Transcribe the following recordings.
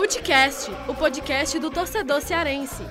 Futecast, o podcast do torcedor cearense.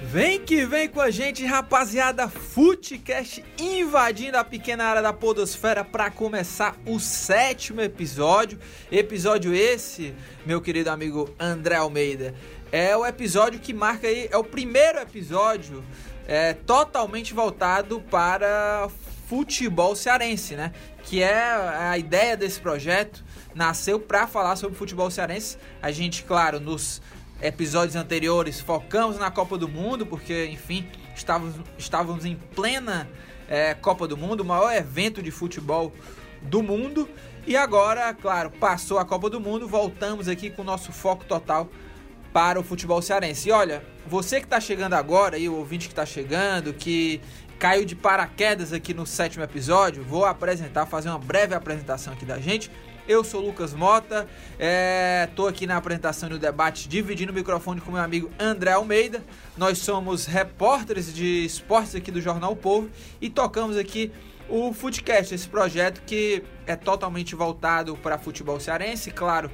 Vem que vem com a gente, rapaziada. Futecast invadindo a pequena área da Podosfera para começar o sétimo episódio. Episódio esse, meu querido amigo André Almeida, é o episódio que marca aí, é o primeiro episódio é, totalmente voltado para futebol cearense, né? Que é a ideia desse projeto nasceu para falar sobre futebol cearense. A gente, claro, nos episódios anteriores focamos na Copa do Mundo, porque, enfim, estávamos, estávamos em plena é, Copa do Mundo, o maior evento de futebol do mundo. E agora, claro, passou a Copa do Mundo, voltamos aqui com o nosso foco total para o futebol cearense. E olha, você que está chegando agora, e o ouvinte que está chegando, que caiu de paraquedas aqui no sétimo episódio, vou apresentar, fazer uma breve apresentação aqui da gente. Eu sou Lucas Mota, estou é, aqui na apresentação e no debate, dividindo o microfone com meu amigo André Almeida. Nós somos repórteres de esportes aqui do Jornal o Povo e tocamos aqui o Footcast, esse projeto que é totalmente voltado para futebol cearense, claro,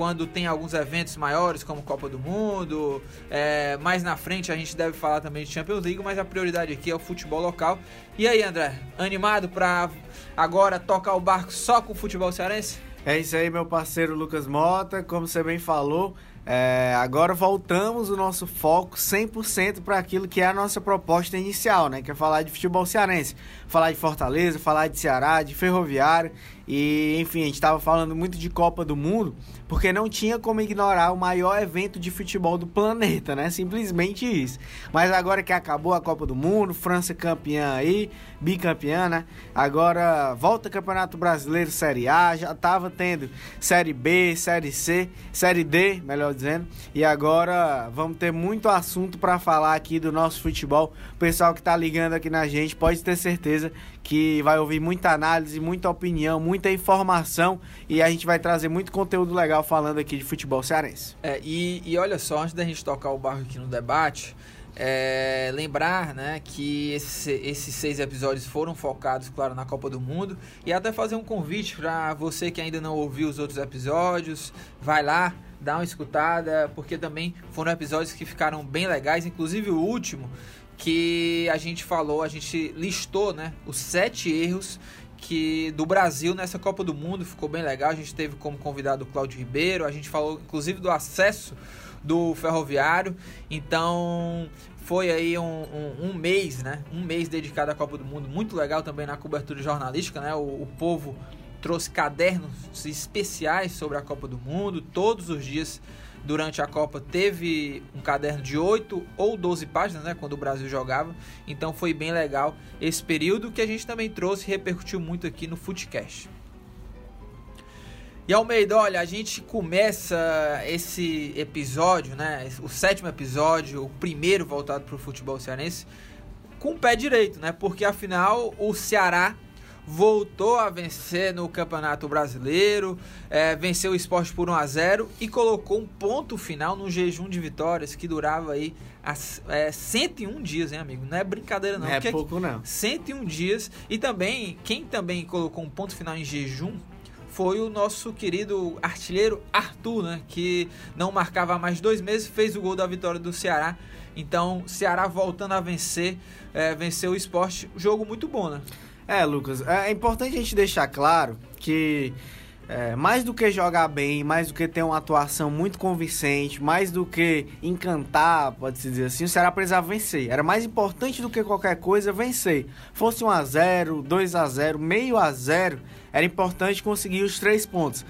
quando tem alguns eventos maiores, como Copa do Mundo. É, mais na frente a gente deve falar também de Champions League, mas a prioridade aqui é o futebol local. E aí, André, animado para agora tocar o barco só com o futebol cearense? É isso aí, meu parceiro Lucas Mota. Como você bem falou, é, agora voltamos o nosso foco 100% para aquilo que é a nossa proposta inicial, né? Que é falar de futebol cearense, falar de Fortaleza, falar de Ceará, de Ferroviário e, enfim, a gente estava falando muito de Copa do Mundo, porque não tinha como ignorar o maior evento de futebol do planeta, né? Simplesmente isso. Mas agora que acabou a Copa do Mundo, França campeã aí, bicampeã, né? Agora volta Campeonato Brasileiro Série A, já estava tendo Série B, Série C, Série D, melhor dizendo. E agora vamos ter muito assunto para falar aqui do nosso futebol. O pessoal que está ligando aqui na gente pode ter certeza que vai ouvir muita análise, muita opinião, muita informação e a gente vai trazer muito conteúdo legal falando aqui de futebol cearense. É, e, e olha só, antes da gente tocar o barco aqui no debate, é, lembrar né, que esse, esses seis episódios foram focados, claro, na Copa do Mundo e até fazer um convite para você que ainda não ouviu os outros episódios, vai lá, dá uma escutada, porque também foram episódios que ficaram bem legais, inclusive o último que a gente falou, a gente listou, né, os sete erros que do Brasil nessa Copa do Mundo, ficou bem legal. A gente teve como convidado o Cláudio Ribeiro, a gente falou inclusive do acesso do ferroviário. Então foi aí um, um, um, mês, né? Um mês dedicado à Copa do Mundo, muito legal também na cobertura jornalística, né? O, o povo trouxe cadernos especiais sobre a Copa do Mundo, todos os dias durante a Copa teve um caderno de 8 ou 12 páginas, né, quando o Brasil jogava. Então foi bem legal esse período que a gente também trouxe e repercutiu muito aqui no Footcast. E Almeida, olha, a gente começa esse episódio, né, o sétimo episódio, o primeiro voltado para o futebol cearense, com o pé direito, né? Porque afinal o Ceará voltou a vencer no Campeonato Brasileiro, é, venceu o esporte por 1 a 0 e colocou um ponto final no jejum de vitórias que durava aí as, é, 101 dias, hein, amigo? Não é brincadeira não. Não é pouco não. 101 dias e também, quem também colocou um ponto final em jejum foi o nosso querido artilheiro Arthur, né? Que não marcava há mais dois meses, fez o gol da vitória do Ceará. Então, Ceará voltando a vencer, é, venceu o esporte. Jogo muito bom, né? É, Lucas, é importante a gente deixar claro que é, mais do que jogar bem, mais do que ter uma atuação muito convincente, mais do que encantar, pode-se dizer assim, o Ceará precisava vencer. Era mais importante do que qualquer coisa vencer. Fosse 1 a 0 2 a 0 meio a 0 era importante conseguir os três pontos.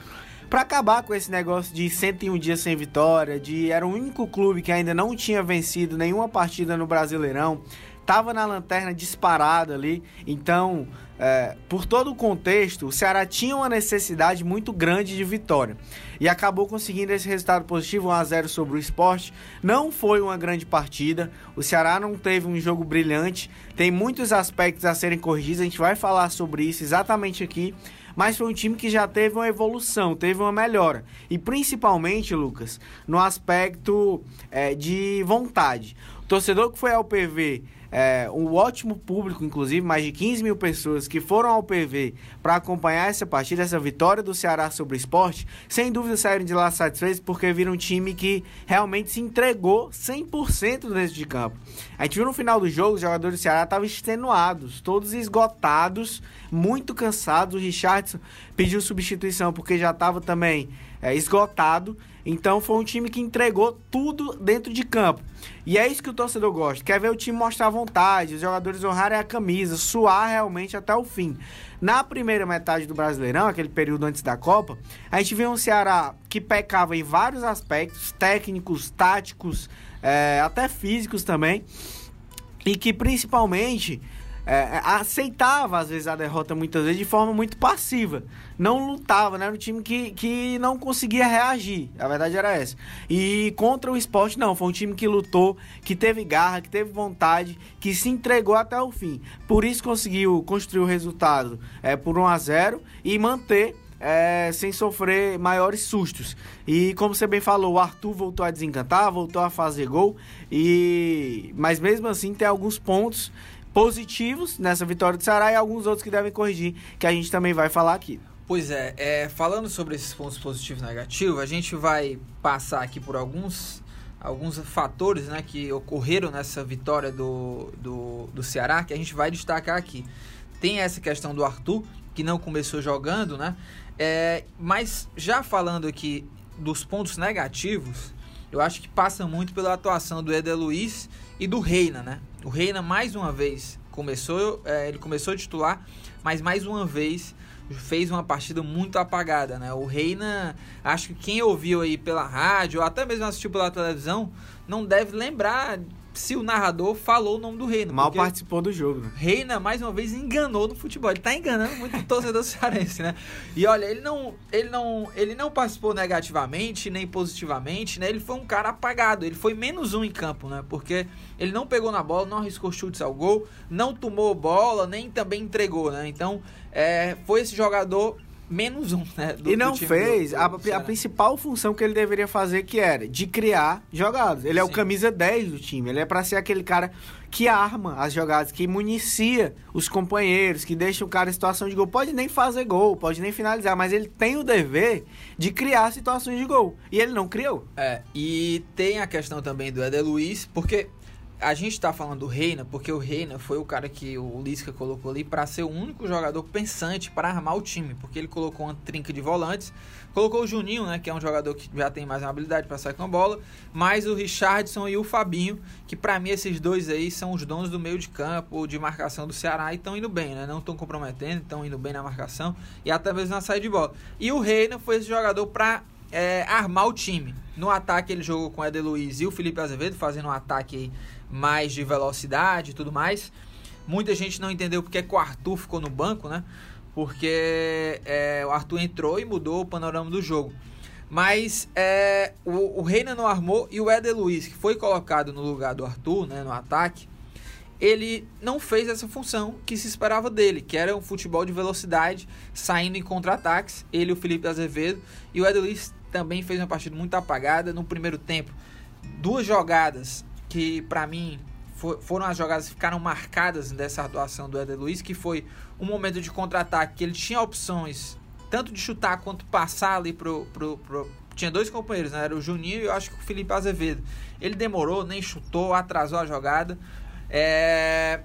Para acabar com esse negócio de 101 dias sem vitória, de era o único clube que ainda não tinha vencido nenhuma partida no Brasileirão, estava na lanterna disparada ali. Então, é, por todo o contexto, o Ceará tinha uma necessidade muito grande de vitória. E acabou conseguindo esse resultado positivo, 1x0 sobre o esporte. Não foi uma grande partida. O Ceará não teve um jogo brilhante. Tem muitos aspectos a serem corrigidos. A gente vai falar sobre isso exatamente aqui mas foi um time que já teve uma evolução, teve uma melhora. E principalmente, Lucas, no aspecto é, de vontade. torcedor que foi ao PV é, um ótimo público, inclusive, mais de 15 mil pessoas que foram ao PV para acompanhar essa partida, essa vitória do Ceará sobre o esporte, sem dúvida saíram de lá satisfeitos porque viram um time que realmente se entregou 100% dentro de campo. A gente viu no final do jogo, os jogadores do Ceará estavam extenuados, todos esgotados, muito cansados. O Richardson pediu substituição porque já estava também é, esgotado. Então foi um time que entregou tudo dentro de campo. E é isso que o torcedor gosta. Quer ver o time mostrar vontade, os jogadores honrarem a camisa, suar realmente até o fim. Na primeira metade do Brasileirão, aquele período antes da Copa, a gente viu um Ceará que pecava em vários aspectos, técnicos, táticos, é, até físicos também. E que principalmente é, é, aceitava, às vezes, a derrota muitas vezes de forma muito passiva. Não lutava, né? Era um time que, que não conseguia reagir. A verdade era essa. E contra o esporte, não. Foi um time que lutou, que teve garra, que teve vontade, que se entregou até o fim. Por isso conseguiu construir o resultado é, por 1 a 0 e manter é, sem sofrer maiores sustos. E como você bem falou, o Arthur voltou a desencantar, voltou a fazer gol. E mas mesmo assim tem alguns pontos positivos nessa vitória do Ceará e alguns outros que devem corrigir, que a gente também vai falar aqui. Pois é, é falando sobre esses pontos positivos e negativos, a gente vai passar aqui por alguns alguns fatores né, que ocorreram nessa vitória do, do, do Ceará que a gente vai destacar aqui. Tem essa questão do Arthur, que não começou jogando, né? É, mas já falando aqui dos pontos negativos, eu acho que passa muito pela atuação do Eder Luiz e do Reina, né? O Reina mais uma vez começou, é, ele começou a titular, mas mais uma vez fez uma partida muito apagada, né? O Reina, acho que quem ouviu aí pela rádio ou até mesmo assistiu pela televisão, não deve lembrar se o narrador falou o nome do Reina. Mal participou do jogo. Né? Reina, mais uma vez, enganou no futebol. Ele tá enganando muito o torcedor cearense, né? E olha, ele não, ele, não, ele não participou negativamente, nem positivamente, né? Ele foi um cara apagado. Ele foi menos um em campo, né? Porque ele não pegou na bola, não arriscou chutes ao gol, não tomou bola, nem também entregou, né? Então, é, foi esse jogador menos um, né? Do, e não fez do, do, a, a, principal função que ele deveria fazer, que era de criar jogadas. Ele Sim. é o camisa 10 do time. Ele é para ser aquele cara que arma as jogadas, que municia os companheiros, que deixa o cara em situação de gol. Pode nem fazer gol, pode nem finalizar, mas ele tem o dever de criar situações de gol. E ele não criou. É, e tem a questão também do Eder Luiz, porque a gente está falando do Reina porque o Reina foi o cara que o Lisca colocou ali para ser o único jogador pensante para armar o time, porque ele colocou uma trinca de volantes, colocou o Juninho, né, que é um jogador que já tem mais uma habilidade para sair com a bola, mais o Richardson e o Fabinho, que para mim esses dois aí são os donos do meio de campo, de marcação do Ceará e estão indo bem, né? Não estão comprometendo, estão indo bem na marcação e até mesmo na saída de bola. E o Reina foi esse jogador para é, armar o time. No ataque ele jogou com o Eder Luiz e o Felipe Azevedo fazendo um ataque mais de velocidade e tudo mais. Muita gente não entendeu porque que o Arthur ficou no banco, né? Porque é, o Arthur entrou e mudou o panorama do jogo. Mas é, o, o Reina não armou e o Éder Luiz, que foi colocado no lugar do Arthur, né, no ataque, ele não fez essa função que se esperava dele, que era um futebol de velocidade, saindo em contra-ataques. Ele, o Felipe Azevedo e o Éder Luiz também fez uma partida muito apagada no primeiro tempo. Duas jogadas que para mim for, foram as jogadas que ficaram marcadas dessa atuação do Éder Luiz, que foi um momento de contra-ataque que ele tinha opções tanto de chutar quanto passar ali pro, pro, pro tinha dois companheiros, né? Era o Juninho e eu acho que o Felipe Azevedo. Ele demorou, nem chutou, atrasou a jogada. É...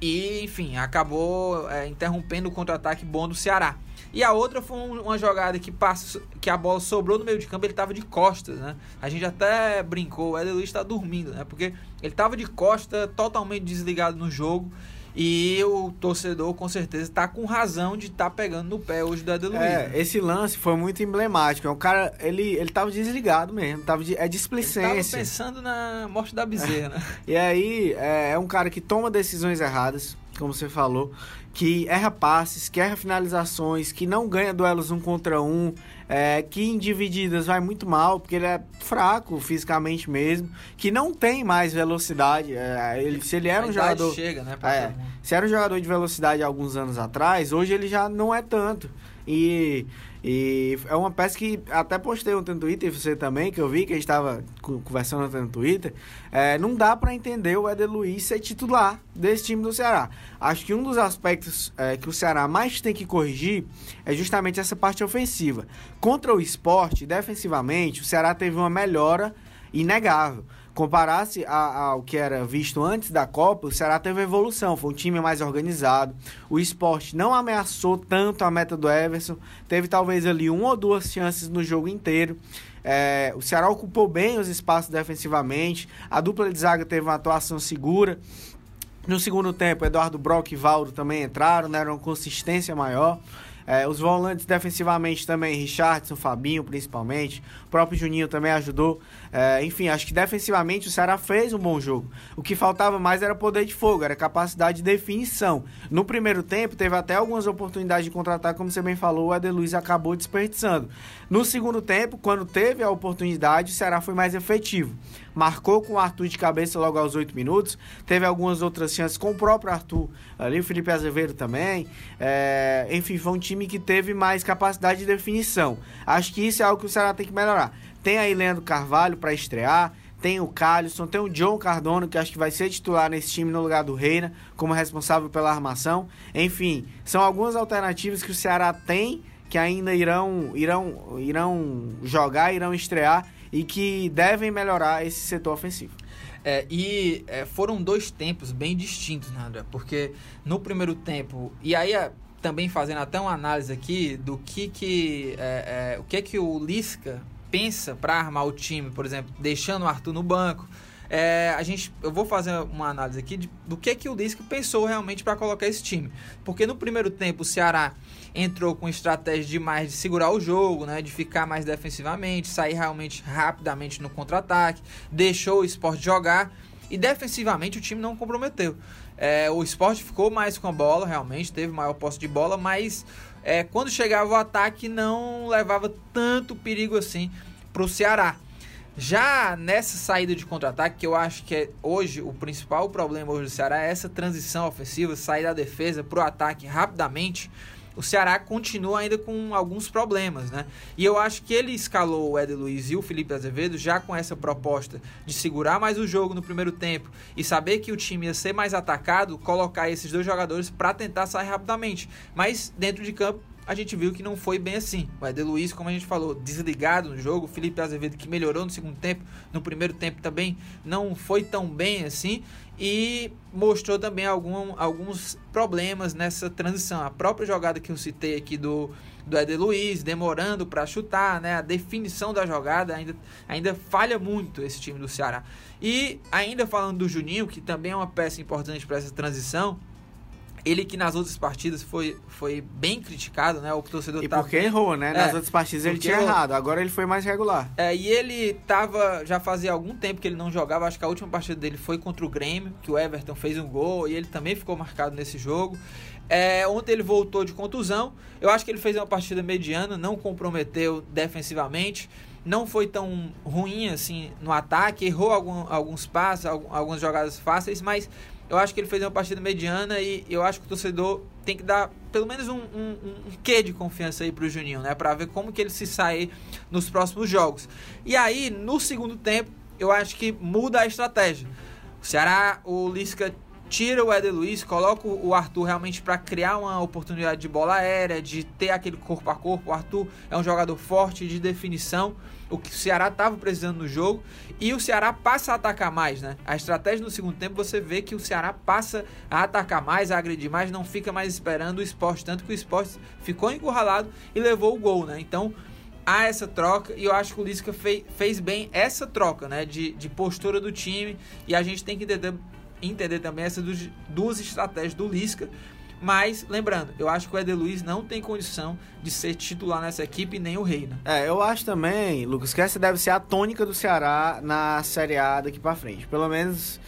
E, enfim, acabou é, interrompendo o contra-ataque bom do Ceará. E a outra foi uma jogada que, passa, que a bola sobrou no meio de campo, ele estava de costas, né? A gente até brincou, o Eder Luiz está dormindo, né? Porque ele estava de costa, totalmente desligado no jogo. E o torcedor com certeza está com razão de estar tá pegando no pé hoje do Eder Luiz. É, né? esse lance foi muito emblemático. É um cara, ele, ele tava desligado mesmo, tava de, é displicência. Ele tava pensando na morte da bezerra, né? e aí, é, é um cara que toma decisões erradas, como você falou que erra passes, que erra finalizações, que não ganha duelos um contra um, é, que em divididas vai muito mal, porque ele é fraco fisicamente mesmo, que não tem mais velocidade. É, ele, se ele era um jogador. Chega, né, é, se era um jogador de velocidade há alguns anos atrás, hoje ele já não é tanto. E, E é uma peça que até postei ontem no Twitter, você também, que eu vi que a gente estava conversando ontem no Twitter. É, não dá para entender o Éder Luiz ser titular desse time do Ceará. Acho que um dos aspectos é, que o Ceará mais tem que corrigir é justamente essa parte ofensiva. Contra o esporte, defensivamente, o Ceará teve uma melhora inegável comparasse ao que era visto antes da Copa, o Ceará teve evolução, foi um time mais organizado. O esporte não ameaçou tanto a meta do Everson, teve talvez ali uma ou duas chances no jogo inteiro. É, o Ceará ocupou bem os espaços defensivamente, a dupla de zaga teve uma atuação segura. No segundo tempo, Eduardo Brock e Valdo também entraram, né, era uma consistência maior. É, os volantes defensivamente também, Richardson, Fabinho principalmente, o próprio Juninho também ajudou. É, enfim, acho que defensivamente o Ceará fez um bom jogo. O que faltava mais era poder de fogo, era capacidade de definição. No primeiro tempo, teve até algumas oportunidades de contratar, como você bem falou, o Adeluiz acabou desperdiçando. No segundo tempo, quando teve a oportunidade, o Ceará foi mais efetivo marcou com o Arthur de cabeça logo aos 8 minutos. Teve algumas outras chances com o próprio Arthur ali, o Felipe Azevedo também. É, enfim, foi um time que teve mais capacidade de definição. Acho que isso é algo que o Ceará tem que melhorar. Tem aí Leandro Carvalho para estrear. Tem o Calisson, tem o John Cardono, que acho que vai ser titular nesse time no lugar do Reina, como responsável pela armação. Enfim, são algumas alternativas que o Ceará tem que ainda irão, irão, irão jogar, irão estrear e que devem melhorar esse setor ofensivo. É, e é, foram dois tempos bem distintos, né, André? Porque no primeiro tempo, e aí é, também fazendo até uma análise aqui do que que é, é o que que o Lisca pensa para armar o time, por exemplo, deixando o Arthur no banco. É, a gente, eu vou fazer uma análise aqui de, do que que o Lisca pensou realmente para colocar esse time, porque no primeiro tempo o Ceará entrou com estratégia demais de segurar o jogo, né, de ficar mais defensivamente, sair realmente rapidamente no contra-ataque, deixou o esporte jogar e defensivamente o time não comprometeu. É, o esporte ficou mais com a bola, realmente, teve maior posse de bola, mas é, quando chegava o ataque não levava tanto perigo assim para o Ceará. Já nessa saída de contra-ataque, que eu acho que é hoje o principal problema hoje do Ceará é essa transição ofensiva, sair da defesa para o ataque rapidamente o Ceará continua ainda com alguns problemas, né? E eu acho que ele escalou o Éder Luiz e o Felipe Azevedo já com essa proposta de segurar mais o jogo no primeiro tempo e saber que o time ia ser mais atacado, colocar esses dois jogadores para tentar sair rapidamente. Mas dentro de campo a gente viu que não foi bem assim. O Eder Luiz, como a gente falou, desligado no jogo. O Felipe Azevedo, que melhorou no segundo tempo, no primeiro tempo também não foi tão bem assim. E mostrou também algum, alguns problemas nessa transição. A própria jogada que eu citei aqui do, do Eder Luiz, demorando para chutar, né? A definição da jogada ainda, ainda falha muito esse time do Ceará. E ainda falando do Juninho, que também é uma peça importante para essa transição ele que nas outras partidas foi, foi bem criticado, né? O torcedor E tava... porque errou, né? Nas é, outras partidas ele tinha errou. errado, agora ele foi mais regular. É, e ele tava. Já fazia algum tempo que ele não jogava. Acho que a última partida dele foi contra o Grêmio, que o Everton fez um gol e ele também ficou marcado nesse jogo. É, ontem ele voltou de contusão. Eu acho que ele fez uma partida mediana, não comprometeu defensivamente. Não foi tão ruim assim no ataque, errou algum, alguns passos, algumas jogadas fáceis, mas eu acho que ele fez uma partida mediana e eu acho que o torcedor tem que dar pelo menos um, um, um quê de confiança aí pro Juninho, né? Pra ver como que ele se sai nos próximos jogos. E aí, no segundo tempo, eu acho que muda a estratégia. O Ceará, o Lisca tira o Éder Luiz, coloca o Arthur realmente para criar uma oportunidade de bola aérea, de ter aquele corpo a corpo. O Arthur é um jogador forte de definição, o que o Ceará estava precisando no jogo, e o Ceará passa a atacar mais, né? A estratégia no segundo tempo você vê que o Ceará passa a atacar mais, a agredir mais, não fica mais esperando o esporte, tanto que o esporte ficou encurralado e levou o gol, né? Então há essa troca e eu acho que o Lisca fez, fez bem essa troca, né? De, de postura do time e a gente tem que entender entender também essas duas estratégias do Lisca. Mas, lembrando, eu acho que o Eder Luiz não tem condição de ser titular nessa equipe, nem o Reina. É, eu acho também, Lucas, que essa deve ser a tônica do Ceará na Série A daqui para frente. Pelo menos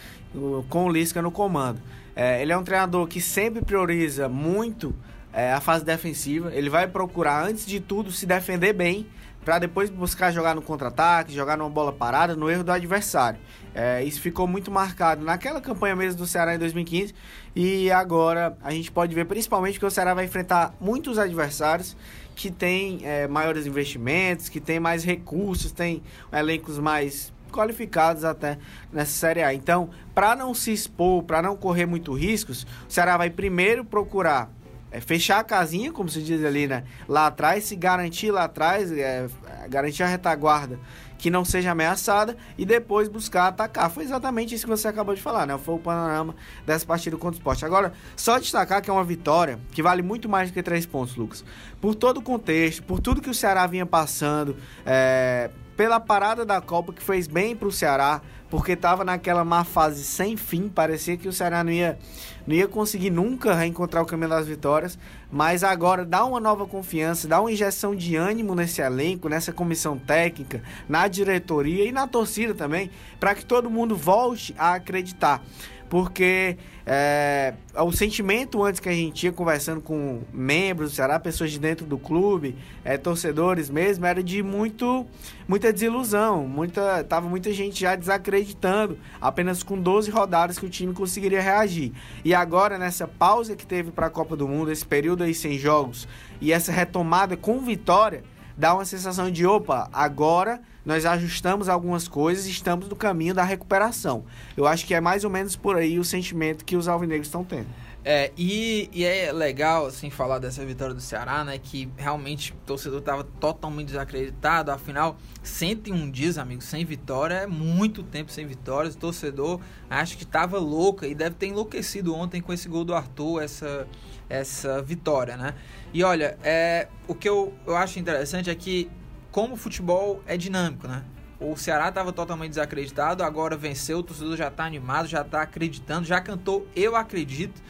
com o Lisca no comando. É, ele é um treinador que sempre prioriza muito é, a fase defensiva. Ele vai procurar, antes de tudo, se defender bem para depois buscar jogar no contra-ataque, jogar numa bola parada, no erro do adversário. É, isso ficou muito marcado naquela campanha mesmo do Ceará em 2015 e agora a gente pode ver principalmente que o Ceará vai enfrentar muitos adversários que têm é, maiores investimentos, que têm mais recursos, têm elencos mais qualificados até nessa Série A. Então, para não se expor, para não correr muito riscos, o Ceará vai primeiro procurar é, fechar a casinha, como se diz ali, né? Lá atrás, se garantir lá atrás, é, garantir a retaguarda que não seja ameaçada e depois buscar atacar. Foi exatamente isso que você acabou de falar, né? Foi o panorama dessa partida contra o esporte. Agora, só destacar que é uma vitória que vale muito mais do que três pontos, Lucas. Por todo o contexto, por tudo que o Ceará vinha passando, é, pela parada da Copa que fez bem para o Ceará, porque estava naquela má fase sem fim, parecia que o Ceará não ia, não ia conseguir nunca reencontrar o caminho das vitórias, mas agora dá uma nova confiança, dá uma injeção de ânimo nesse elenco, nessa comissão técnica, na diretoria e na torcida também, para que todo mundo volte a acreditar porque é, o sentimento antes que a gente ia conversando com membros Ceará, pessoas de dentro do clube, é, torcedores mesmo, era de muito, muita desilusão, muita, tava muita gente já desacreditando, apenas com 12 rodadas que o time conseguiria reagir. E agora, nessa pausa que teve para a Copa do Mundo, esse período aí sem jogos, e essa retomada com vitória, dá uma sensação de, opa, agora nós ajustamos algumas coisas e estamos no caminho da recuperação. Eu acho que é mais ou menos por aí o sentimento que os alvinegros estão tendo. É, e, e, é legal, assim, falar dessa vitória do Ceará, né? Que realmente o torcedor estava totalmente desacreditado. Afinal, 101 dias, amigos, sem vitória. É muito tempo sem vitórias. O torcedor acho que estava louca e deve ter enlouquecido ontem com esse gol do Arthur, essa, essa vitória, né? E olha, é, o que eu, eu acho interessante é que como o futebol é dinâmico, né? O Ceará estava totalmente desacreditado, agora venceu, o torcedor já está animado, já está acreditando, já cantou Eu Acredito.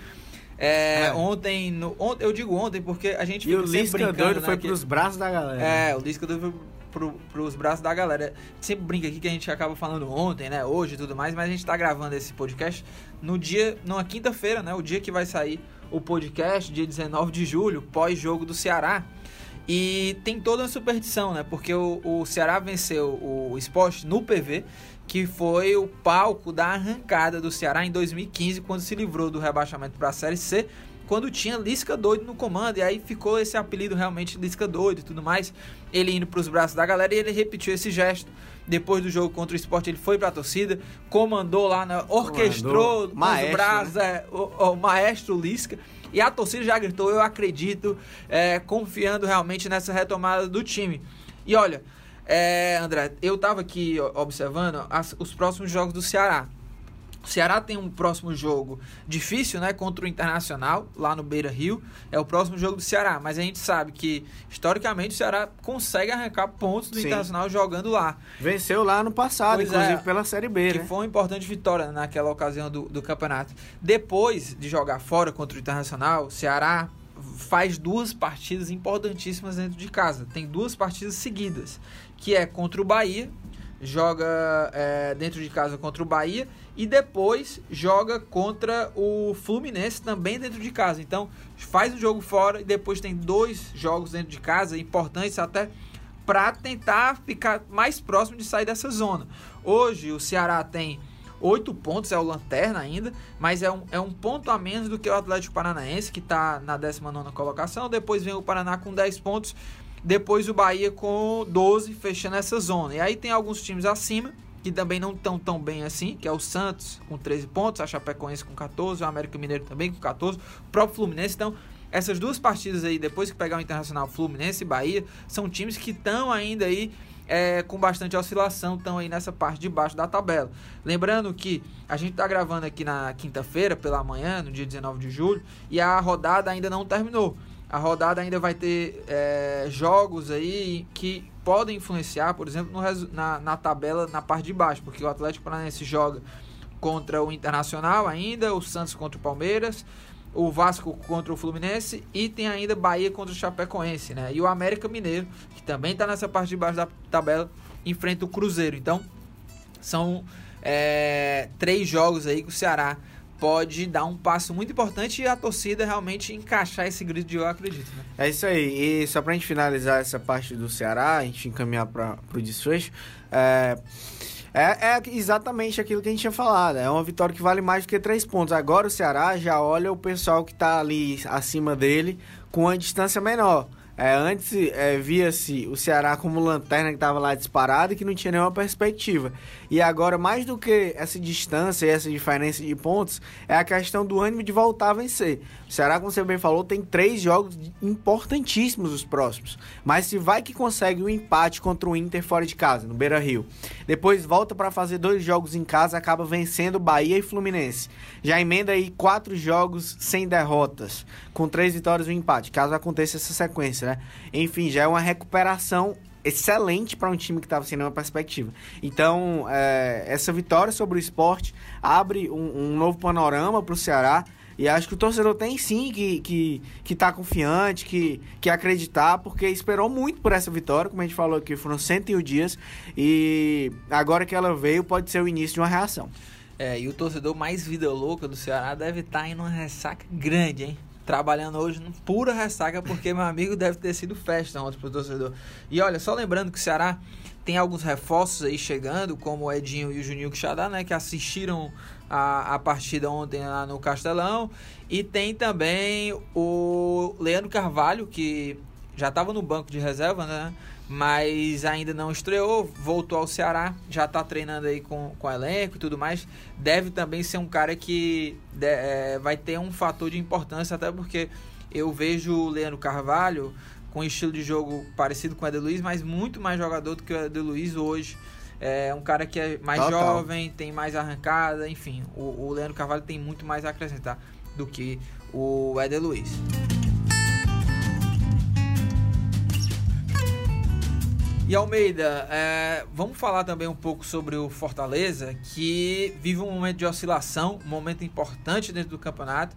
É, é. Ontem, no, ontem, eu digo ontem porque a gente e o Lisca doido né, foi que, pros braços da galera. É, o Lisca doido foi pro, pros braços da galera. Sempre brinca aqui que a gente acaba falando ontem, né, hoje e tudo mais, mas a gente está gravando esse podcast no dia, numa quinta-feira, né, o dia que vai sair o podcast, dia 19 de julho, pós-jogo do Ceará. E tem toda uma superstição, né? Porque o, o Ceará venceu o esporte no PV, que foi o palco da arrancada do Ceará em 2015, quando se livrou do rebaixamento para a Série C, quando tinha Lisca doido no comando. E aí ficou esse apelido realmente Lisca doido e tudo mais. Ele indo para os braços da galera e ele repetiu esse gesto. Depois do jogo contra o esporte, ele foi para a torcida, comandou lá, né? orquestrou com os braços né? o, o maestro Lisca. E a torcida já gritou, eu acredito, é, confiando realmente nessa retomada do time. E olha, é, André, eu tava aqui observando as, os próximos jogos do Ceará. O Ceará tem um próximo jogo difícil, né? Contra o Internacional, lá no Beira Rio. É o próximo jogo do Ceará. Mas a gente sabe que, historicamente, o Ceará consegue arrancar pontos do Sim. Internacional jogando lá. Venceu lá no passado, pois inclusive é, pela Série B. Que né? foi uma importante vitória naquela ocasião do, do campeonato. Depois de jogar fora contra o Internacional, o Ceará faz duas partidas importantíssimas dentro de casa. Tem duas partidas seguidas, que é contra o Bahia, joga é, dentro de casa contra o Bahia e depois joga contra o Fluminense também dentro de casa. Então faz um jogo fora e depois tem dois jogos dentro de casa importantes até para tentar ficar mais próximo de sair dessa zona. Hoje o Ceará tem oito pontos, é o lanterna ainda, mas é um, é um ponto a menos do que o Atlético Paranaense, que está na 19 colocação. Depois vem o Paraná com 10 pontos, depois o Bahia com 12, fechando essa zona. E aí tem alguns times acima que também não estão tão bem assim, que é o Santos com 13 pontos, a Chapecoense com 14, o América Mineiro também com 14, o próprio Fluminense. Então, essas duas partidas aí, depois que pegar o Internacional Fluminense e Bahia, são times que estão ainda aí é, com bastante oscilação, estão aí nessa parte de baixo da tabela. Lembrando que a gente está gravando aqui na quinta-feira, pela manhã, no dia 19 de julho, e a rodada ainda não terminou. A rodada ainda vai ter é, jogos aí que podem influenciar, por exemplo, no, na, na tabela na parte de baixo, porque o Atlético Paranaense joga contra o Internacional ainda, o Santos contra o Palmeiras, o Vasco contra o Fluminense e tem ainda Bahia contra o Chapecoense, né? E o América Mineiro, que também está nessa parte de baixo da tabela, enfrenta o Cruzeiro. Então, são é, três jogos aí que o Ceará pode dar um passo muito importante e a torcida realmente encaixar esse grito de eu acredito. Né? É isso aí. E só pra gente finalizar essa parte do Ceará, a gente encaminhar para o desfecho, é, é, é, exatamente aquilo que a gente tinha falado. É uma vitória que vale mais do que três pontos. Agora o Ceará já olha o pessoal que está ali acima dele com uma distância menor. É, antes é, via-se o Ceará como lanterna que estava lá disparado e que não tinha nenhuma perspectiva. E agora, mais do que essa distância e essa diferença de pontos, é a questão do ânimo de voltar a vencer. O Ceará, como você bem falou, tem três jogos importantíssimos os próximos. Mas se vai que consegue um empate contra o Inter fora de casa, no Beira Rio. Depois volta para fazer dois jogos em casa, acaba vencendo Bahia e Fluminense. Já emenda aí quatro jogos sem derrotas, com três vitórias e um empate, caso aconteça essa sequência né? Enfim, já é uma recuperação excelente para um time que estava sem nenhuma perspectiva. Então, é, essa vitória sobre o esporte abre um, um novo panorama para o Ceará. E acho que o torcedor tem sim que, que, que tá confiante, que, que acreditar, porque esperou muito por essa vitória, como a gente falou aqui, foram 101 dias, e agora que ela veio, pode ser o início de uma reação. É, e o torcedor mais vida louca do Ceará deve estar tá em uma ressaca grande, hein? Trabalhando hoje no pura ressaca, porque meu amigo deve ter sido festa ontem pro torcedor. E olha, só lembrando que o Ceará tem alguns reforços aí chegando, como o Edinho e o Juninho Quixadá, né, que assistiram a, a partida ontem lá no Castelão. E tem também o Leandro Carvalho, que já estava no banco de reserva, né? mas ainda não estreou, voltou ao Ceará, já está treinando aí com, com elenco e tudo mais. Deve também ser um cara que de, é, vai ter um fator de importância, até porque eu vejo o Leandro Carvalho com um estilo de jogo parecido com o Eder mas muito mais jogador do que o Eder hoje. É um cara que é mais jovem, tem mais arrancada, enfim. O, o Leandro Carvalho tem muito mais a acrescentar do que o Eder Luiz. E Almeida, é, vamos falar também um pouco sobre o Fortaleza, que vive um momento de oscilação, um momento importante dentro do campeonato.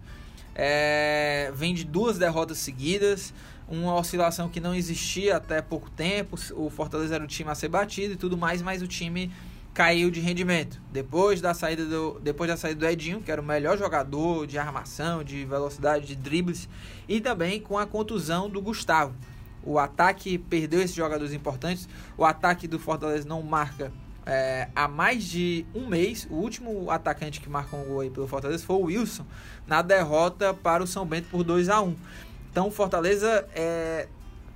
É, vem de duas derrotas seguidas, uma oscilação que não existia até pouco tempo. O Fortaleza era o time a ser batido e tudo mais, mas o time caiu de rendimento. Depois da saída do, depois da saída do Edinho, que era o melhor jogador de armação, de velocidade, de dribles, e também com a contusão do Gustavo. O ataque perdeu esses jogadores importantes. O ataque do Fortaleza não marca é, há mais de um mês. O último atacante que marcou um gol aí pelo Fortaleza foi o Wilson, na derrota para o São Bento por 2 a 1 Então o Fortaleza é,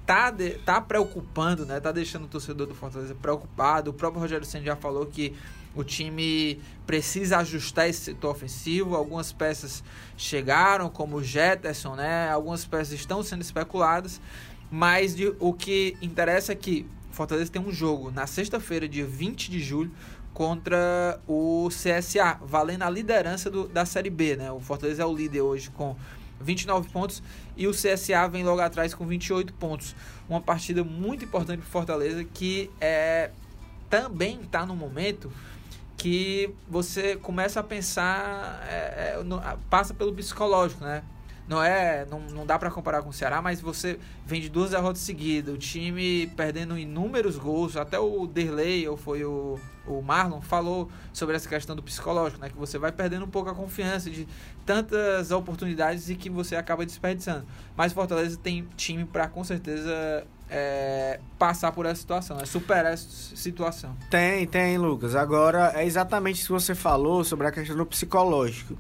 tá, de, tá preocupando, né? Tá deixando o torcedor do Fortaleza preocupado. O próprio Rogério Senna já falou que o time precisa ajustar esse setor ofensivo. Algumas peças chegaram, como o Jetterson, né? Algumas peças estão sendo especuladas. Mas de, o que interessa é que Fortaleza tem um jogo na sexta-feira, dia 20 de julho, contra o CSA, valendo a liderança do, da Série B. Né? O Fortaleza é o líder hoje com 29 pontos e o CSA vem logo atrás com 28 pontos. Uma partida muito importante para Fortaleza que é, também está no momento que você começa a pensar, é, é, no, passa pelo psicológico, né? Não é não, não dá para comparar com o Ceará, mas você vem de duas derrotas seguidas, o time perdendo inúmeros gols, até o Derley ou foi o, o Marlon falou sobre essa questão do psicológico, né, que você vai perdendo um pouco a confiança de tantas oportunidades e que você acaba desperdiçando. Mas Fortaleza tem time para com certeza é, passar por essa situação, é superar essa situação. Tem, tem, Lucas. Agora é exatamente isso que você falou sobre a questão do psicológico.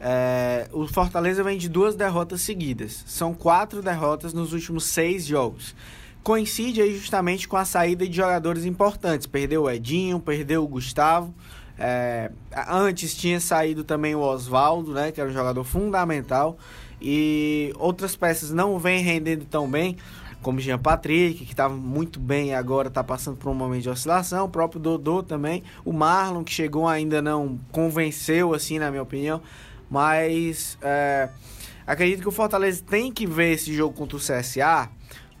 É, o Fortaleza vem de duas derrotas seguidas. São quatro derrotas nos últimos seis jogos. Coincide aí justamente com a saída de jogadores importantes. Perdeu o Edinho, perdeu o Gustavo. É, antes tinha saído também o Oswaldo, né, que era um jogador fundamental. E outras peças não vêm rendendo tão bem, como Jean Patrick, que estava muito bem e agora está passando por um momento de oscilação. O próprio Dodô também. O Marlon, que chegou ainda não convenceu, assim, na minha opinião. Mas é, acredito que o Fortaleza tem que ver esse jogo contra o CSA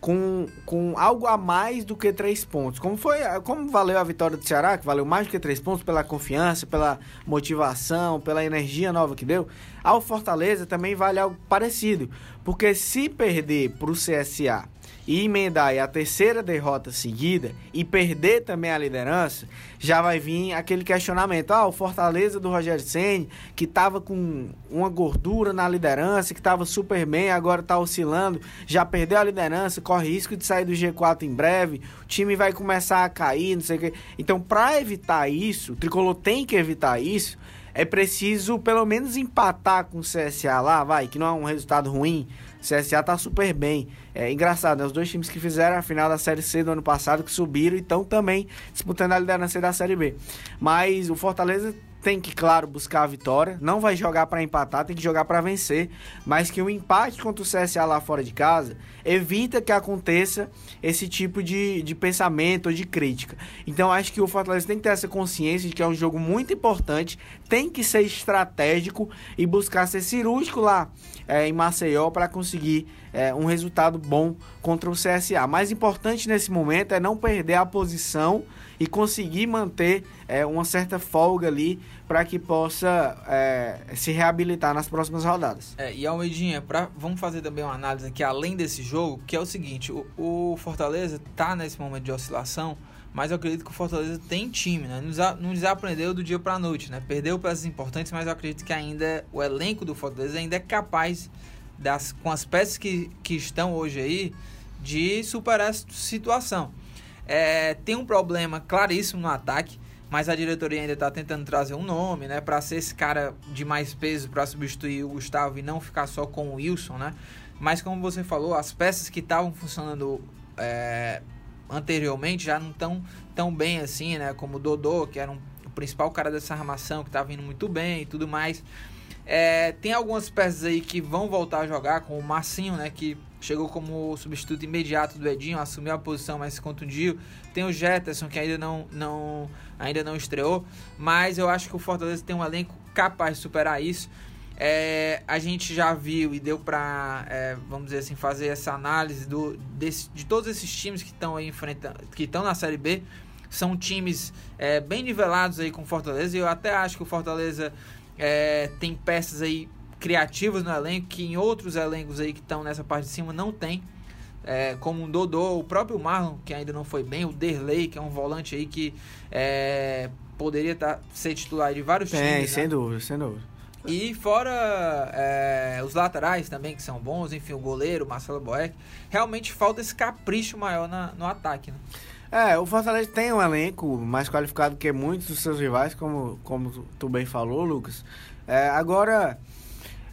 com, com algo a mais do que três pontos. Como foi, como valeu a vitória do Ceará, que valeu mais do que três pontos pela confiança, pela motivação, pela energia nova que deu, ao Fortaleza também vale algo parecido. Porque se perder para o CSA e emendar aí a terceira derrota seguida e perder também a liderança, já vai vir aquele questionamento. Ah, o Fortaleza do Rogério Senni, que estava com uma gordura na liderança, que estava super bem, agora está oscilando, já perdeu a liderança, corre risco de sair do G4 em breve, o time vai começar a cair, não sei o quê. Então, para evitar isso, o Tricolor tem que evitar isso, é preciso pelo menos empatar com o CSA lá, vai, que não é um resultado ruim, CSA tá super bem. É engraçado, né? Os dois times que fizeram a final da Série C do ano passado, que subiram e estão também disputando a liderança da Série B. Mas o Fortaleza tem que, claro, buscar a vitória. Não vai jogar para empatar, tem que jogar para vencer. Mas que o empate contra o CSA lá fora de casa evita que aconteça esse tipo de, de pensamento ou de crítica. Então acho que o Fortaleza tem que ter essa consciência de que é um jogo muito importante, tem que ser estratégico e buscar ser cirúrgico lá é, em Maceió para conseguir é, um resultado bom contra o CSA. Mais importante nesse momento é não perder a posição e conseguir manter é, uma certa folga ali para que possa é, se reabilitar nas próximas rodadas. É, e Almeidinha, pra, vamos fazer também uma análise aqui além desse jogo, que é o seguinte, o, o Fortaleza está nesse momento de oscilação, mas eu acredito que o Fortaleza tem time, né? Não desaprendeu do dia para a noite, né? Perdeu peças importantes, mas eu acredito que ainda o elenco do Fortaleza ainda é capaz, das, com as peças que, que estão hoje aí, de superar essa situação. É, tem um problema claríssimo no ataque, mas a diretoria ainda está tentando trazer um nome, né, para ser esse cara de mais peso para substituir o Gustavo e não ficar só com o Wilson, né? Mas como você falou, as peças que estavam funcionando é, anteriormente já não estão tão bem assim, né? Como o Dodô, que era um, o principal cara dessa armação, que estava indo muito bem e tudo mais. É, tem algumas peças aí que vão voltar a jogar, como o Massinho, né? Que chegou como substituto imediato do Edinho, assumiu a posição, mas se contundiu. Tem o Jetterson, que ainda não, não, ainda não estreou. Mas eu acho que o Fortaleza tem um elenco capaz de superar isso. É, a gente já viu e deu para, é, vamos dizer assim, fazer essa análise do, desse, de todos esses times que estão aí enfrentando, que estão na Série B. São times é, bem nivelados aí com o Fortaleza. E eu até acho que o Fortaleza é, tem peças aí criativas no elenco que em outros elencos aí que estão nessa parte de cima não tem. É, como o Dodô, o próprio Marlon, que ainda não foi bem, o Derley, que é um volante aí que é, poderia tá, ser titular de vários tem, times. Sem né? dúvida, sem dúvida. E fora é, os laterais também, que são bons, enfim, o goleiro, Marcelo Boeck, realmente falta esse capricho maior na, no ataque. Né? É, o Fortaleza tem um elenco mais qualificado que muitos dos seus rivais, como, como tu bem falou, Lucas. É, agora,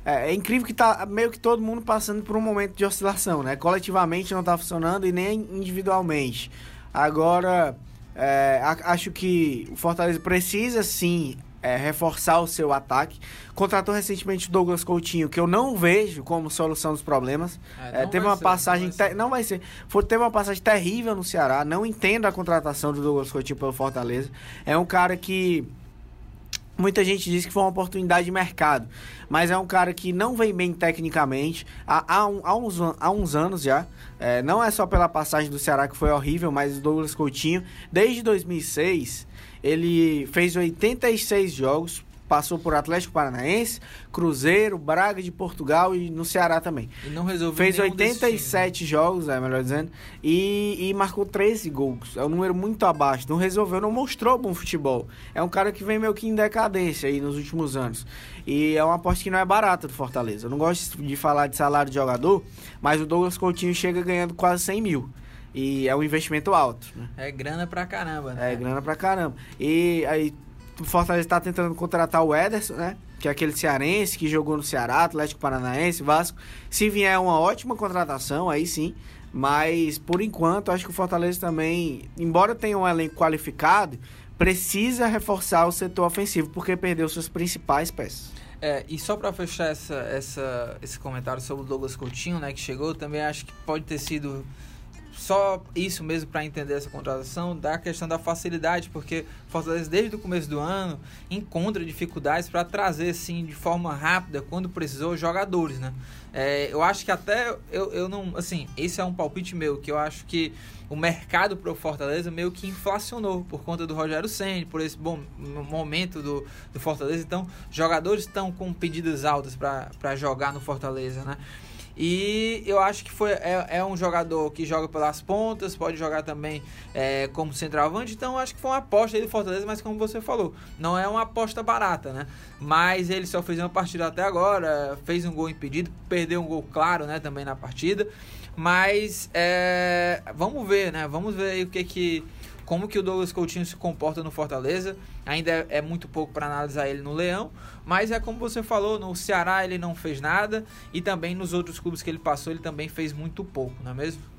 é, é, incrível que tá meio que todo mundo passando por um momento de oscilação, né? Coletivamente não tá funcionando e nem individualmente. Agora, é, acho que o Fortaleza precisa sim é, reforçar o seu ataque. Contratou recentemente o Douglas Coutinho, que eu não vejo como solução dos problemas. É, é, teve uma ser, passagem. Não vai, não vai ser. Foi, teve uma passagem terrível no Ceará. Não entendo a contratação do Douglas Coutinho pelo Fortaleza. É um cara que. Muita gente diz que foi uma oportunidade de mercado, mas é um cara que não vem bem tecnicamente há, há, um, há, uns, há uns anos já. É, não é só pela passagem do Ceará que foi horrível, mas o Douglas Coutinho, desde 2006, ele fez 86 jogos, passou por Atlético Paranaense, Cruzeiro, Braga de Portugal e no Ceará também. E não resolveu Fez 87 né? jogos, é melhor dizendo, e, e, marcou 13 gols. É um número muito abaixo. Não resolveu, não mostrou bom futebol. É um cara que vem meio que em decadência aí nos últimos anos. E é uma aposta que não é barata do Fortaleza. Eu não gosto de falar de salário de jogador, mas o Douglas Coutinho chega ganhando quase 100 mil. E é um investimento alto. Né? É grana pra caramba, né? É grana pra caramba. E aí o Fortaleza está tentando contratar o Ederson, né? Que é aquele cearense que jogou no Ceará, Atlético Paranaense, Vasco. Se vier é uma ótima contratação, aí sim. Mas por enquanto, acho que o Fortaleza também, embora tenha um elenco qualificado, precisa reforçar o setor ofensivo, porque perdeu suas principais peças. É, e só para fechar essa, essa, esse comentário sobre o Douglas Coutinho, né, que chegou, também acho que pode ter sido só isso mesmo para entender essa contratação, da questão da facilidade, porque Fortaleza desde o começo do ano encontra dificuldades para trazer assim de forma rápida quando precisou jogadores, né? É, eu acho que até eu, eu não, assim, esse é um palpite meu que eu acho que o mercado para o Fortaleza meio que inflacionou por conta do Rogério Senna, por esse bom momento do, do Fortaleza. Então, jogadores estão com pedidas altas para jogar no Fortaleza, né? E eu acho que foi, é, é um jogador que joga pelas pontas, pode jogar também é, como centroavante, então acho que foi uma aposta aí do Fortaleza, mas como você falou, não é uma aposta barata, né? Mas ele só fez uma partida até agora, fez um gol impedido, perdeu um gol claro, né, também na partida. Mas é, vamos ver, né? Vamos ver aí o que que como que o Douglas Coutinho se comporta no Fortaleza. Ainda é, é muito pouco para analisar ele no Leão, mas é como você falou, no Ceará ele não fez nada e também nos outros clubes que ele passou ele também fez muito pouco, não é mesmo?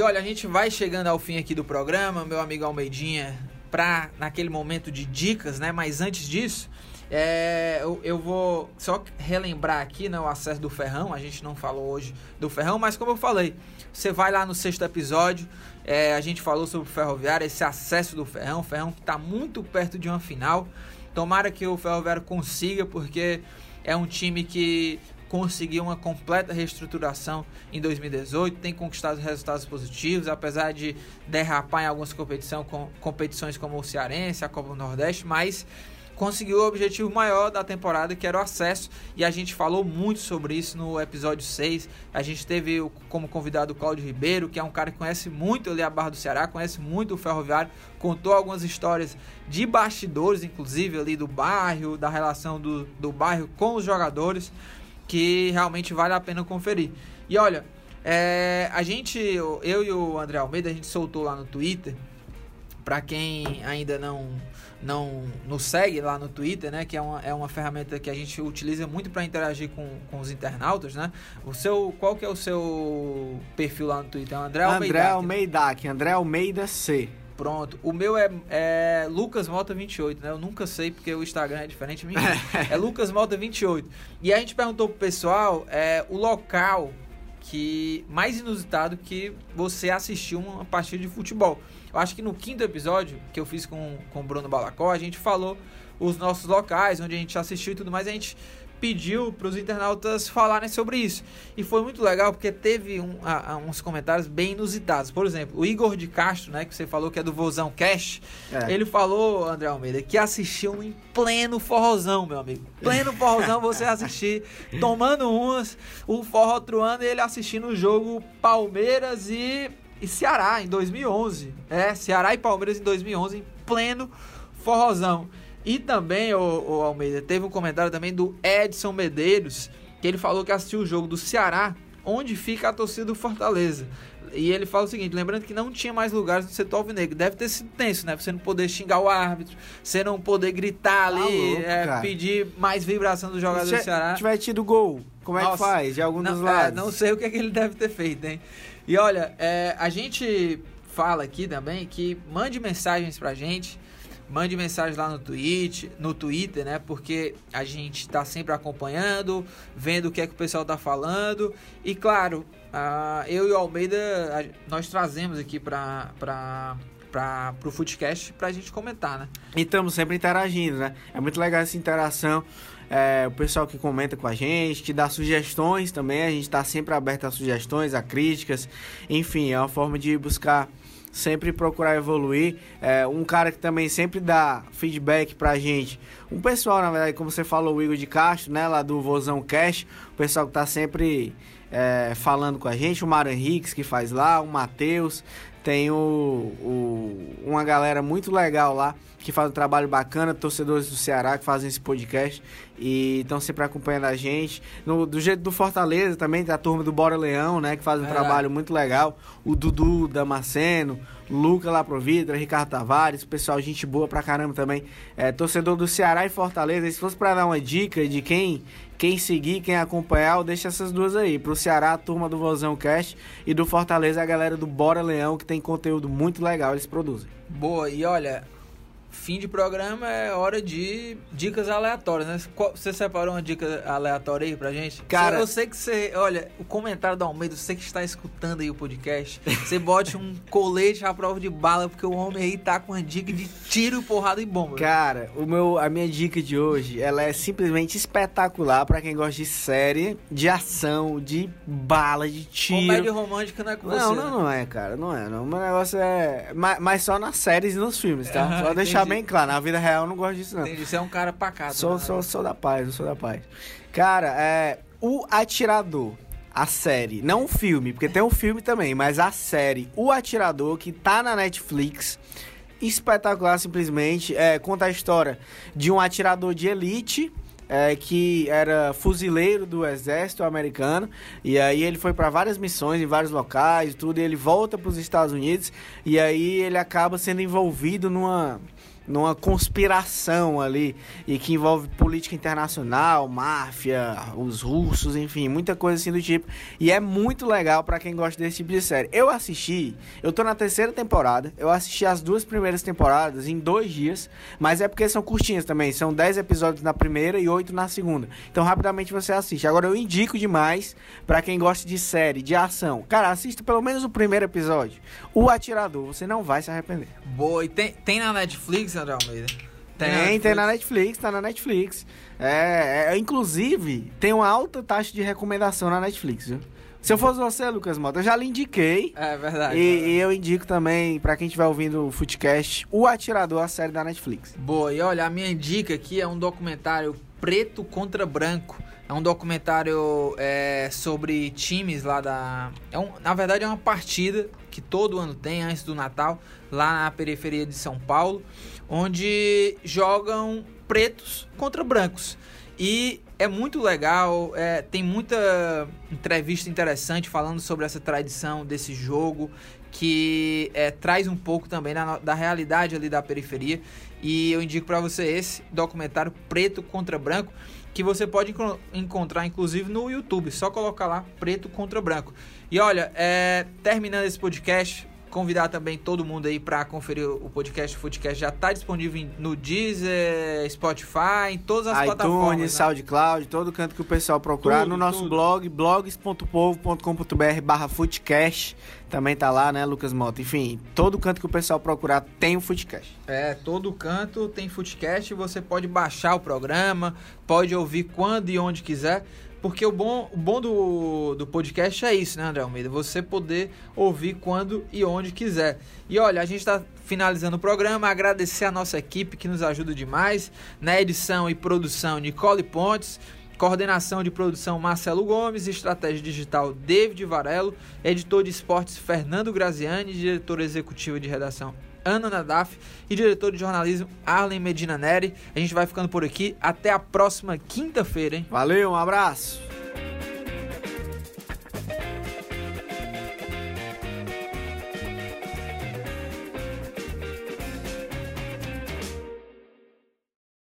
E olha, a gente vai chegando ao fim aqui do programa, meu amigo Almeidinha, para naquele momento de dicas, né? Mas antes disso, é, eu, eu, vou só relembrar aqui né, o acesso do Ferrão. A gente não falou hoje do Ferrão, mas como eu falei, você vai lá no sexto episódio. É, a gente falou sobre o Ferroviário, esse acesso do Ferrão. O Ferrão que está muito perto de uma final. Tomara que o Ferroviário consiga, porque é um time que conseguiu uma completa reestruturação em 2018, tem conquistado resultados positivos, apesar de derrapar em algumas competição, com, competições como o Cearense, a Copa do Nordeste, mas conseguiu o objetivo maior da temporada, que era o acesso, e a gente falou muito sobre isso no episódio 6. A gente teve como convidado o Cláudio Ribeiro, que é um cara que conhece muito ali a Barra do Ceará, conhece muito o Ferroviário, contou algumas histórias de bastidores, inclusive ali do bairro, da relação do, do bairro com os jogadores que realmente vale a pena conferir. E olha, é, a gente, eu e o André Almeida, a gente soltou lá no Twitter, para quem ainda não não nos segue lá no Twitter, né, que é uma, é uma ferramenta que a gente utiliza muito para interagir com, com os internautas, né? O seu, qual que é o seu perfil lá no Twitter? É André Almeida. André Almeida, André Almeida C. Pronto. O meu é, é Lucas Malta 28, né? Eu nunca sei porque o Instagram é diferente. é Lucas Malta 28. E a gente perguntou pro pessoal é, o local que mais inusitado que você assistiu uma partida de futebol. Eu acho que no quinto episódio que eu fiz com, com o Bruno Balacó, a gente falou os nossos locais, onde a gente assistiu e tudo mais. A gente pediu para os internautas falarem sobre isso. E foi muito legal porque teve um, a, a, uns comentários bem inusitados. Por exemplo, o Igor de Castro, né, que você falou que é do Vozão Cash, é. ele falou, André Almeida, que assistiu em pleno forrozão, meu amigo. Pleno forrozão você assistir, tomando umas, o forró truando e ele assistindo o jogo Palmeiras e, e Ceará em 2011. É, Ceará e Palmeiras em 2011 em pleno forrozão. E também, o, Almeida, teve um comentário também do Edson Medeiros, que ele falou que assistiu o jogo do Ceará, onde fica a torcida do Fortaleza. E ele fala o seguinte, lembrando que não tinha mais lugares no setor alvinegro. Deve ter sido tenso, né? Você não poder xingar o árbitro, você não poder gritar tá ali, louco, é, pedir mais vibração do jogador do Ceará. Se tiver tido gol, como é que faz? De algum não, dos lados? É, não sei o que, é que ele deve ter feito, hein? E olha, é, a gente fala aqui também que mande mensagens pra gente Mande mensagem lá no Twitch, no Twitter, né? Porque a gente está sempre acompanhando, vendo o que é que o pessoal está falando. E claro, uh, eu e o Almeida, nós trazemos aqui para para o Footcast para a gente comentar, né? E estamos sempre interagindo, né? É muito legal essa interação. É, o pessoal que comenta com a gente, que dá sugestões também, a gente está sempre aberto a sugestões, a críticas, enfim, é uma forma de buscar sempre procurar evoluir. É, um cara que também sempre dá feedback pra gente. Um pessoal, na verdade, como você falou, o Igor de Castro, né, lá do Vozão Cash, o pessoal que tá sempre é, falando com a gente, o Mário Henriques que faz lá, o Matheus, tem o, o, uma galera muito legal lá que faz um trabalho bacana, torcedores do Ceará que fazem esse podcast e estão sempre acompanhando a gente. No, do jeito do Fortaleza também tem a turma do Bora Leão, né, que faz um é. trabalho muito legal. O Dudu Damasceno, Luca lá pro Vidra, Ricardo Tavares, pessoal, gente boa pra caramba também. É, torcedor do Ceará e Fortaleza. E se fosse para dar uma dica de quem quem seguir, quem acompanhar, deixa essas duas aí. Pro Ceará, a turma do Vozão Cast e do Fortaleza, a galera do Bora Leão, que tem conteúdo muito legal, eles produzem. Boa, e olha, fim de programa é hora de dicas aleatórias, né? Você separou uma dica aleatória aí pra gente? Cara- eu sei que você, olha, o comentário do Almeida, você que está escutando aí o podcast, você bote um colete à prova de bala, porque o homem aí tá com uma dica de tiro, porrada e bomba. Cara, o meu, a minha dica de hoje, ela é simplesmente espetacular pra quem gosta de série, de ação, de bala, de tiro. Comédia romântica não é com Não, você. não, né? não é, cara, não é. Não. O meu negócio é. Mas, mas só nas séries e nos filmes, tá? Só deixar entendi. bem claro, na vida real eu não gosto disso, não. Entendi, você é um cara pacato. Sou, né? sou, sou da paz, eu sou da paz. Cara, é. O Atirador, a série, não o filme, porque tem o filme também, mas a série, O Atirador, que tá na Netflix. Espetacular, simplesmente. É, conta a história de um atirador de elite. é, que era fuzileiro do exército americano e aí ele foi para várias missões em vários locais e tudo e ele volta para os Estados Unidos e aí ele acaba sendo envolvido numa numa conspiração ali e que envolve política internacional, máfia, os russos, enfim, muita coisa assim do tipo. E é muito legal pra quem gosta desse tipo de série. Eu assisti, eu tô na terceira temporada, eu assisti as duas primeiras temporadas em dois dias, mas é porque são curtinhas também, são 10 episódios na primeira e 8 na segunda. Então rapidamente você assiste. Agora eu indico demais pra quem gosta de série, de ação. Cara, assista pelo menos o primeiro episódio. O Atirador, você não vai se arrepender. Boa, e tem, tem na Netflix, André Almeida? Tem, tem na Netflix, tá na Netflix. É, é, inclusive, tem uma alta taxa de recomendação na Netflix, viu? Se eu fosse você, Lucas Mota, eu já lhe indiquei. É verdade. E, e eu indico também, pra quem estiver ouvindo o Footcast, O Atirador, a série da Netflix. Boa, e olha, a minha dica aqui é um documentário Preto contra Branco. É um documentário é, sobre times lá da. É um, na verdade, é uma partida que todo ano tem, antes do Natal, lá na periferia de São Paulo, onde jogam pretos contra brancos. E é muito legal, é, tem muita entrevista interessante falando sobre essa tradição desse jogo, que é, traz um pouco também da, da realidade ali da periferia. E eu indico para você esse documentário Preto contra Branco, que você pode enco- encontrar inclusive no YouTube. Só colocar lá Preto contra Branco. E olha, é, terminando esse podcast, convidar também todo mundo aí para conferir o podcast. O podcast já está disponível no Deezer, Spotify, em todas as plataformas. iTunes, né? SoundCloud, todo canto que o pessoal procurar. Tudo, no nosso tudo. blog, blogs.povo.com.br barra Footcast. Também tá lá, né, Lucas Mota? Enfim, todo canto que o pessoal procurar tem o Footcast. É, todo canto tem Footcast, você pode baixar o programa, pode ouvir quando e onde quiser, porque o bom, o bom do, do podcast é isso, né, André Almeida? Você poder ouvir quando e onde quiser. E olha, a gente está finalizando o programa, agradecer a nossa equipe que nos ajuda demais, na edição e produção Nicole Pontes, Coordenação de produção Marcelo Gomes, estratégia digital David Varelo, editor de esportes Fernando Graziani, diretora executiva de redação Ana Nadaf e diretor de jornalismo Arlen Medina Neri. A gente vai ficando por aqui. Até a próxima quinta-feira, hein? Valeu, um abraço!